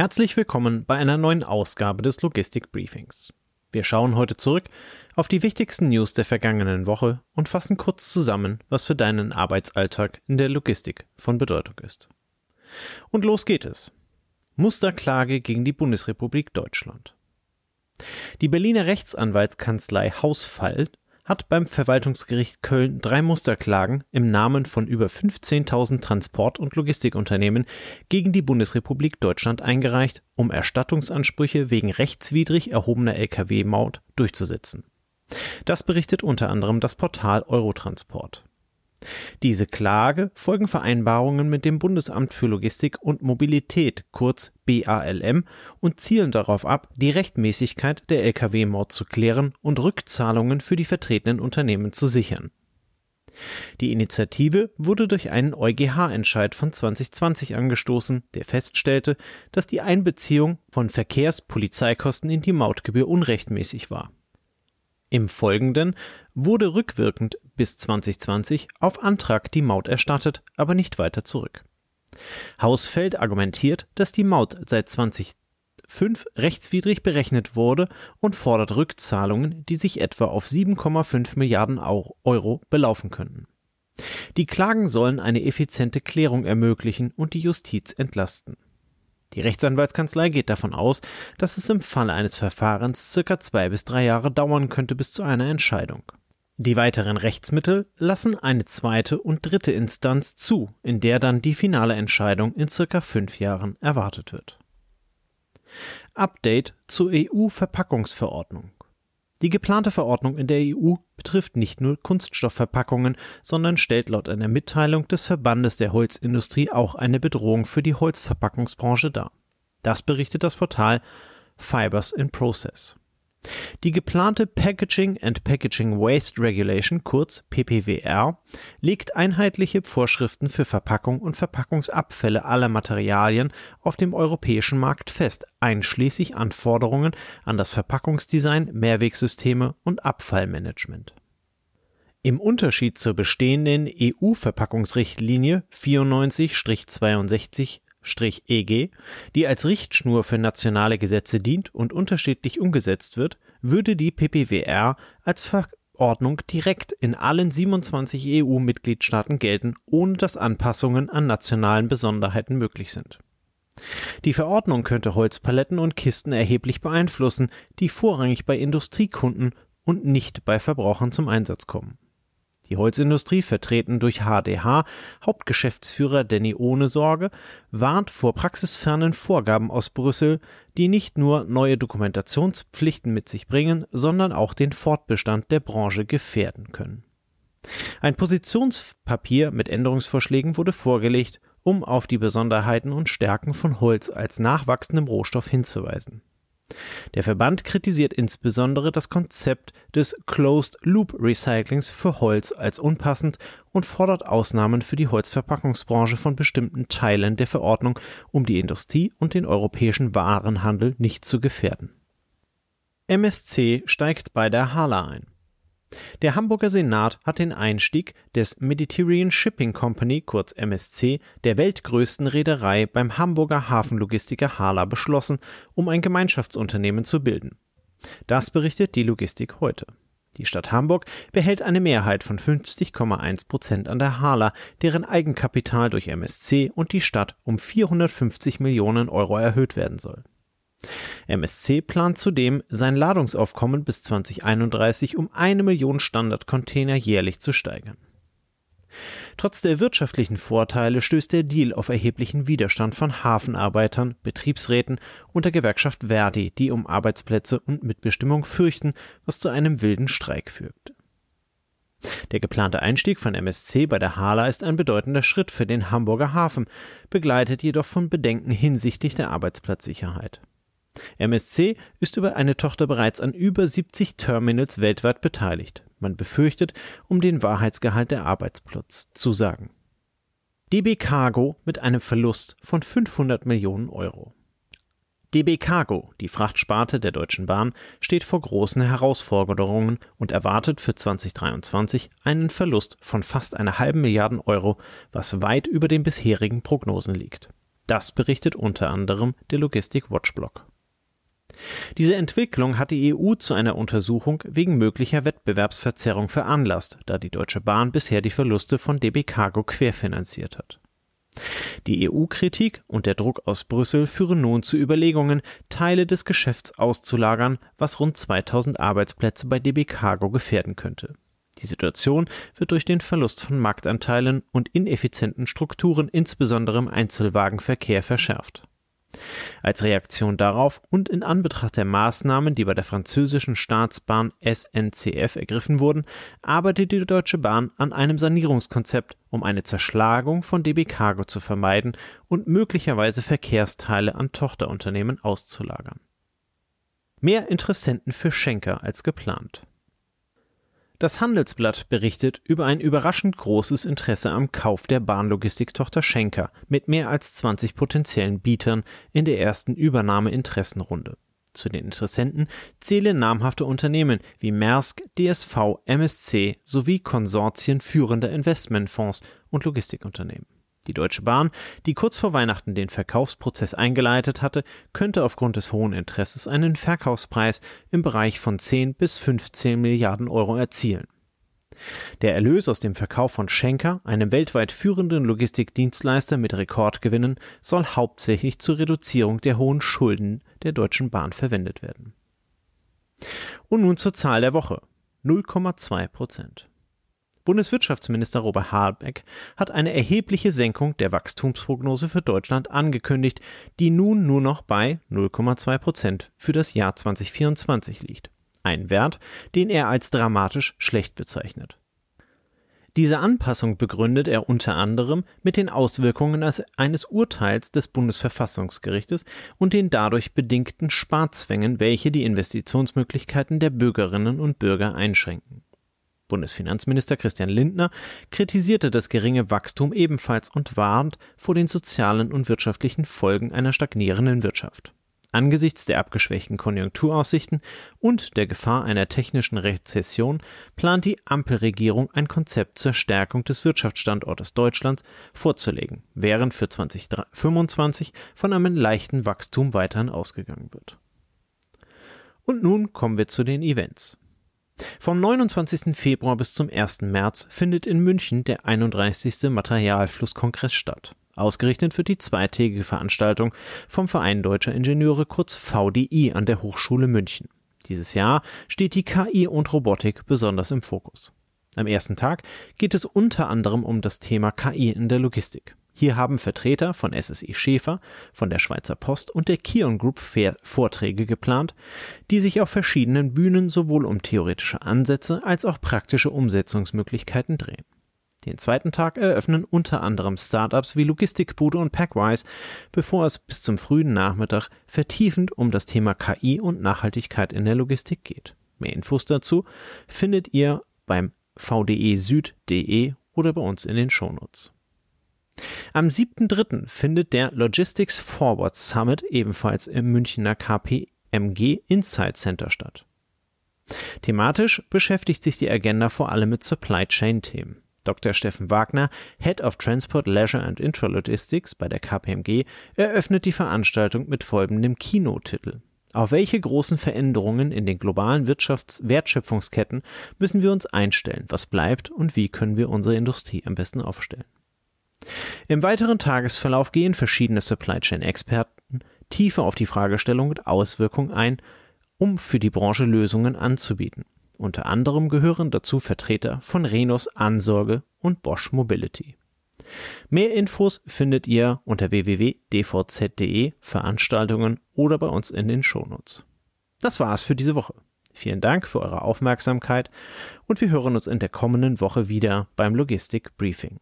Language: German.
Herzlich willkommen bei einer neuen Ausgabe des Logistik Briefings. Wir schauen heute zurück auf die wichtigsten News der vergangenen Woche und fassen kurz zusammen, was für deinen Arbeitsalltag in der Logistik von Bedeutung ist. Und los geht es. Musterklage gegen die Bundesrepublik Deutschland. Die Berliner Rechtsanwaltskanzlei Hausfall hat beim Verwaltungsgericht Köln drei Musterklagen im Namen von über 15.000 Transport- und Logistikunternehmen gegen die Bundesrepublik Deutschland eingereicht, um Erstattungsansprüche wegen rechtswidrig erhobener Lkw-Maut durchzusetzen. Das berichtet unter anderem das Portal Eurotransport. Diese Klage folgen Vereinbarungen mit dem Bundesamt für Logistik und Mobilität, kurz BALM, und zielen darauf ab, die Rechtmäßigkeit der Lkw-Maut zu klären und Rückzahlungen für die vertretenen Unternehmen zu sichern. Die Initiative wurde durch einen EuGH-Entscheid von 2020 angestoßen, der feststellte, dass die Einbeziehung von Verkehrspolizeikosten in die Mautgebühr unrechtmäßig war. Im Folgenden wurde rückwirkend bis 2020 auf Antrag die Maut erstattet, aber nicht weiter zurück. Hausfeld argumentiert, dass die Maut seit 2005 rechtswidrig berechnet wurde und fordert Rückzahlungen, die sich etwa auf 7,5 Milliarden Euro belaufen könnten. Die Klagen sollen eine effiziente Klärung ermöglichen und die Justiz entlasten. Die Rechtsanwaltskanzlei geht davon aus, dass es im Falle eines Verfahrens circa zwei bis drei Jahre dauern könnte bis zu einer Entscheidung. Die weiteren Rechtsmittel lassen eine zweite und dritte Instanz zu, in der dann die finale Entscheidung in circa fünf Jahren erwartet wird. Update zur EU-Verpackungsverordnung. Die geplante Verordnung in der EU betrifft nicht nur Kunststoffverpackungen, sondern stellt laut einer Mitteilung des Verbandes der Holzindustrie auch eine Bedrohung für die Holzverpackungsbranche dar. Das berichtet das Portal Fibers in Process. Die geplante Packaging and Packaging Waste Regulation, kurz PPWR, legt einheitliche Vorschriften für Verpackung und Verpackungsabfälle aller Materialien auf dem europäischen Markt fest, einschließlich Anforderungen an das Verpackungsdesign, Mehrwegsysteme und Abfallmanagement. Im Unterschied zur bestehenden EU-Verpackungsrichtlinie 94-62 EG, die als Richtschnur für nationale Gesetze dient und unterschiedlich umgesetzt wird, würde die PPWR als Verordnung direkt in allen 27 EU-Mitgliedstaaten gelten, ohne dass Anpassungen an nationalen Besonderheiten möglich sind. Die Verordnung könnte Holzpaletten und Kisten erheblich beeinflussen, die vorrangig bei Industriekunden und nicht bei Verbrauchern zum Einsatz kommen. Die Holzindustrie, vertreten durch HDH Hauptgeschäftsführer Danny Ohnesorge, warnt vor praxisfernen Vorgaben aus Brüssel, die nicht nur neue Dokumentationspflichten mit sich bringen, sondern auch den Fortbestand der Branche gefährden können. Ein Positionspapier mit Änderungsvorschlägen wurde vorgelegt, um auf die Besonderheiten und Stärken von Holz als nachwachsendem Rohstoff hinzuweisen. Der Verband kritisiert insbesondere das Konzept des Closed Loop Recyclings für Holz als unpassend und fordert Ausnahmen für die Holzverpackungsbranche von bestimmten Teilen der Verordnung, um die Industrie und den europäischen Warenhandel nicht zu gefährden. MSC steigt bei der Hala ein. Der Hamburger Senat hat den Einstieg des Mediterranean Shipping Company kurz MSC, der weltgrößten Reederei, beim Hamburger Hafenlogistiker Hala beschlossen, um ein Gemeinschaftsunternehmen zu bilden. Das berichtet die Logistik heute. Die Stadt Hamburg behält eine Mehrheit von 50,1 Prozent an der Hala, deren Eigenkapital durch MSC und die Stadt um 450 Millionen Euro erhöht werden soll. MSC plant zudem, sein Ladungsaufkommen bis 2031 um eine Million Standardcontainer jährlich zu steigern. Trotz der wirtschaftlichen Vorteile stößt der Deal auf erheblichen Widerstand von Hafenarbeitern, Betriebsräten und der Gewerkschaft Verdi, die um Arbeitsplätze und Mitbestimmung fürchten, was zu einem wilden Streik führt. Der geplante Einstieg von MSC bei der Hala ist ein bedeutender Schritt für den Hamburger Hafen, begleitet jedoch von Bedenken hinsichtlich der Arbeitsplatzsicherheit. MSC ist über eine Tochter bereits an über 70 Terminals weltweit beteiligt. Man befürchtet um den Wahrheitsgehalt der Arbeitsplatzzusagen. DB Cargo mit einem Verlust von 500 Millionen Euro. DB Cargo, die Frachtsparte der Deutschen Bahn, steht vor großen Herausforderungen und erwartet für 2023 einen Verlust von fast einer halben Milliarden Euro, was weit über den bisherigen Prognosen liegt. Das berichtet unter anderem der Logistik Watchblog. Diese Entwicklung hat die EU zu einer Untersuchung wegen möglicher Wettbewerbsverzerrung veranlasst, da die Deutsche Bahn bisher die Verluste von DB Cargo querfinanziert hat. Die EU-Kritik und der Druck aus Brüssel führen nun zu Überlegungen, Teile des Geschäfts auszulagern, was rund 2000 Arbeitsplätze bei DB Cargo gefährden könnte. Die Situation wird durch den Verlust von Marktanteilen und ineffizienten Strukturen insbesondere im Einzelwagenverkehr verschärft. Als Reaktion darauf und in Anbetracht der Maßnahmen, die bei der französischen Staatsbahn SNCF ergriffen wurden, arbeitet die Deutsche Bahn an einem Sanierungskonzept, um eine Zerschlagung von DB Cargo zu vermeiden und möglicherweise Verkehrsteile an Tochterunternehmen auszulagern. Mehr Interessenten für Schenker als geplant. Das Handelsblatt berichtet über ein überraschend großes Interesse am Kauf der Bahnlogistiktochter Schenker mit mehr als 20 potenziellen Bietern in der ersten Übernahmeinteressenrunde. Zu den Interessenten zählen namhafte Unternehmen wie Maersk, DSV, MSC sowie Konsortien führender Investmentfonds und Logistikunternehmen. Die Deutsche Bahn, die kurz vor Weihnachten den Verkaufsprozess eingeleitet hatte, könnte aufgrund des hohen Interesses einen Verkaufspreis im Bereich von 10 bis 15 Milliarden Euro erzielen. Der Erlös aus dem Verkauf von Schenker, einem weltweit führenden Logistikdienstleister mit Rekordgewinnen, soll hauptsächlich zur Reduzierung der hohen Schulden der Deutschen Bahn verwendet werden. Und nun zur Zahl der Woche. 0,2 Prozent. Bundeswirtschaftsminister Robert Habeck hat eine erhebliche Senkung der Wachstumsprognose für Deutschland angekündigt, die nun nur noch bei 0,2 Prozent für das Jahr 2024 liegt. Ein Wert, den er als dramatisch schlecht bezeichnet. Diese Anpassung begründet er unter anderem mit den Auswirkungen eines Urteils des Bundesverfassungsgerichtes und den dadurch bedingten Sparzwängen, welche die Investitionsmöglichkeiten der Bürgerinnen und Bürger einschränken. Bundesfinanzminister Christian Lindner kritisierte das geringe Wachstum ebenfalls und warnt vor den sozialen und wirtschaftlichen Folgen einer stagnierenden Wirtschaft. Angesichts der abgeschwächten Konjunkturaussichten und der Gefahr einer technischen Rezession plant die Ampelregierung ein Konzept zur Stärkung des Wirtschaftsstandortes Deutschlands vorzulegen, während für 2025 von einem leichten Wachstum weiterhin ausgegangen wird. Und nun kommen wir zu den Events. Vom 29. Februar bis zum 1. März findet in München der 31. Materialflusskongress statt. Ausgerichtet wird die zweitägige Veranstaltung vom Verein Deutscher Ingenieure kurz VDI an der Hochschule München. Dieses Jahr steht die KI und Robotik besonders im Fokus. Am ersten Tag geht es unter anderem um das Thema KI in der Logistik. Hier haben Vertreter von SSI Schäfer, von der Schweizer Post und der Kion Group Vorträge geplant, die sich auf verschiedenen Bühnen sowohl um theoretische Ansätze als auch praktische Umsetzungsmöglichkeiten drehen. Den zweiten Tag eröffnen unter anderem Startups wie Logistikbude und Packwise, bevor es bis zum frühen Nachmittag vertiefend um das Thema KI und Nachhaltigkeit in der Logistik geht. Mehr Infos dazu findet ihr beim vdesüd.de oder bei uns in den Shownotes. Am 7.3. findet der Logistics Forward Summit ebenfalls im Münchner KPMG Insight Center statt. Thematisch beschäftigt sich die Agenda vor allem mit Supply Chain Themen. Dr. Steffen Wagner, Head of Transport, Leisure and Intralogistics bei der KPMG, eröffnet die Veranstaltung mit folgendem Kinotitel. Auf welche großen Veränderungen in den globalen Wirtschaftswertschöpfungsketten müssen wir uns einstellen? Was bleibt und wie können wir unsere Industrie am besten aufstellen? Im weiteren Tagesverlauf gehen verschiedene Supply Chain Experten tiefer auf die Fragestellung und Auswirkungen ein, um für die Branche Lösungen anzubieten. Unter anderem gehören dazu Vertreter von Renos Ansorge und Bosch Mobility. Mehr Infos findet ihr unter www.dvz.de Veranstaltungen oder bei uns in den Shownotes. Das war's für diese Woche. Vielen Dank für eure Aufmerksamkeit und wir hören uns in der kommenden Woche wieder beim Logistik Briefing.